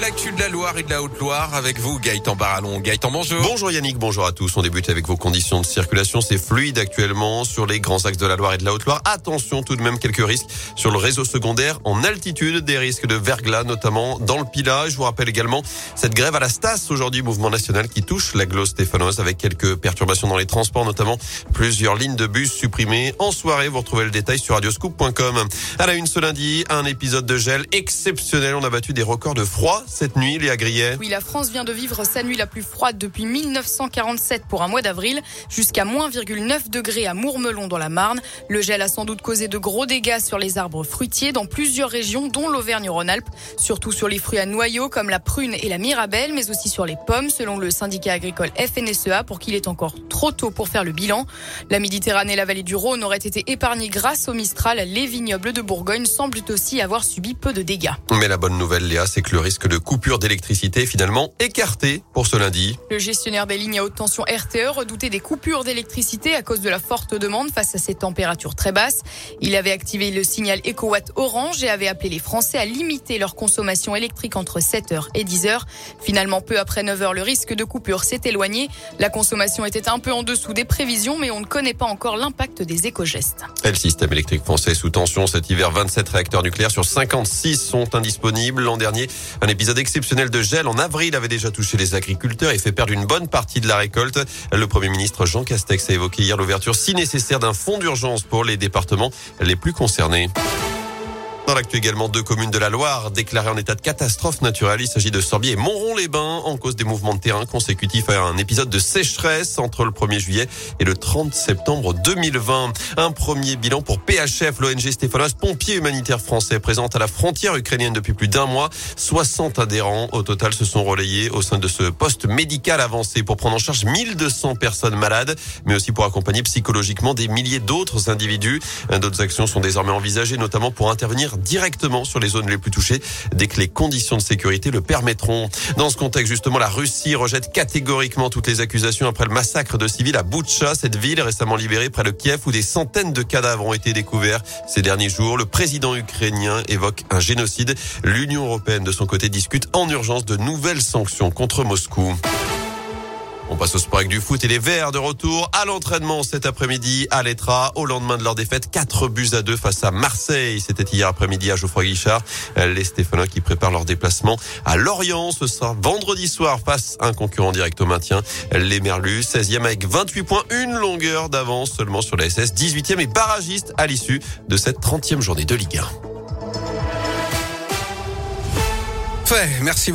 L'actu de la Loire et de la Haute-Loire avec vous, Gaëtan Barallon. Gaëtan, bonjour. Bonjour Yannick, bonjour à tous. On débute avec vos conditions de circulation. C'est fluide actuellement sur les grands axes de la Loire et de la Haute-Loire. Attention tout de même, quelques risques sur le réseau secondaire en altitude, des risques de verglas notamment dans le Pilat. Je vous rappelle également cette grève à la Stas aujourd'hui, mouvement national qui touche la glosse stéphanoise avec quelques perturbations dans les transports, notamment plusieurs lignes de bus supprimées. En soirée, vous retrouvez le détail sur radioscoop.com. À la une ce lundi, un épisode de gel exceptionnel. On a battu des records de froid cette nuit, Léa Grillet Oui, la France vient de vivre sa nuit la plus froide depuis 1947 pour un mois d'avril, jusqu'à moins 9 degrés à Mourmelon dans la Marne. Le gel a sans doute causé de gros dégâts sur les arbres fruitiers dans plusieurs régions, dont l'Auvergne-Rhône-Alpes, surtout sur les fruits à noyaux comme la prune et la mirabelle, mais aussi sur les pommes, selon le syndicat agricole FNSEA, pour qu'il est encore trop tôt pour faire le bilan. La Méditerranée et la vallée du Rhône auraient été épargnées grâce au Mistral. Les vignobles de Bourgogne semblent aussi avoir subi peu de dégâts. Mais la bonne nouvelle, Léa, c'est que le risque de coupure d'électricité finalement écarté pour ce lundi. Le gestionnaire des lignes à haute tension RTE redoutait des coupures d'électricité à cause de la forte demande face à ces températures très basses. Il avait activé le signal EcoWatt Orange et avait appelé les Français à limiter leur consommation électrique entre 7h et 10h. Finalement, peu après 9h, le risque de coupure s'est éloigné. La consommation était un peu en dessous des prévisions, mais on ne connaît pas encore l'impact des éco-gestes. Le système électrique français sous tension cet hiver, 27 réacteurs nucléaires sur 56 sont indisponibles. L'an dernier, un épisode exceptionnel de gel en avril avait déjà touché les agriculteurs et fait perdre une bonne partie de la récolte. Le Premier ministre Jean Castex a évoqué hier l'ouverture si nécessaire d'un fonds d'urgence pour les départements les plus concernés. Dans l'actu également, deux communes de la Loire déclarées en état de catastrophe naturelle. Il s'agit de Sorbier et Montrond-les-Bains en cause des mouvements de terrain consécutifs à un épisode de sécheresse entre le 1er juillet et le 30 septembre 2020. Un premier bilan pour PHF, l'ONG stéphanoise pompiers humanitaires français présente à la frontière ukrainienne depuis plus d'un mois. 60 adhérents au total se sont relayés au sein de ce poste médical avancé pour prendre en charge 1200 personnes malades, mais aussi pour accompagner psychologiquement des milliers d'autres individus. D'autres actions sont désormais envisagées, notamment pour intervenir directement sur les zones les plus touchées dès que les conditions de sécurité le permettront. Dans ce contexte, justement, la Russie rejette catégoriquement toutes les accusations après le massacre de civils à Boutcha, cette ville récemment libérée près de Kiev où des centaines de cadavres ont été découverts ces derniers jours. Le président ukrainien évoque un génocide. L'Union européenne, de son côté, discute en urgence de nouvelles sanctions contre Moscou. On passe au sport avec du foot et les Verts de retour à l'entraînement cet après-midi à l'Etra au lendemain de leur défaite 4 buts à 2 face à Marseille. C'était hier après-midi à Geoffroy Guichard. Les Stéphanois qui préparent leur déplacement à Lorient. Ce sera vendredi soir face à un concurrent direct au maintien. Les Merlus 16e avec 28 points, une longueur d'avance seulement sur la SS. 18e et barragiste à l'issue de cette 30e journée de Ligue 1. Fait, merci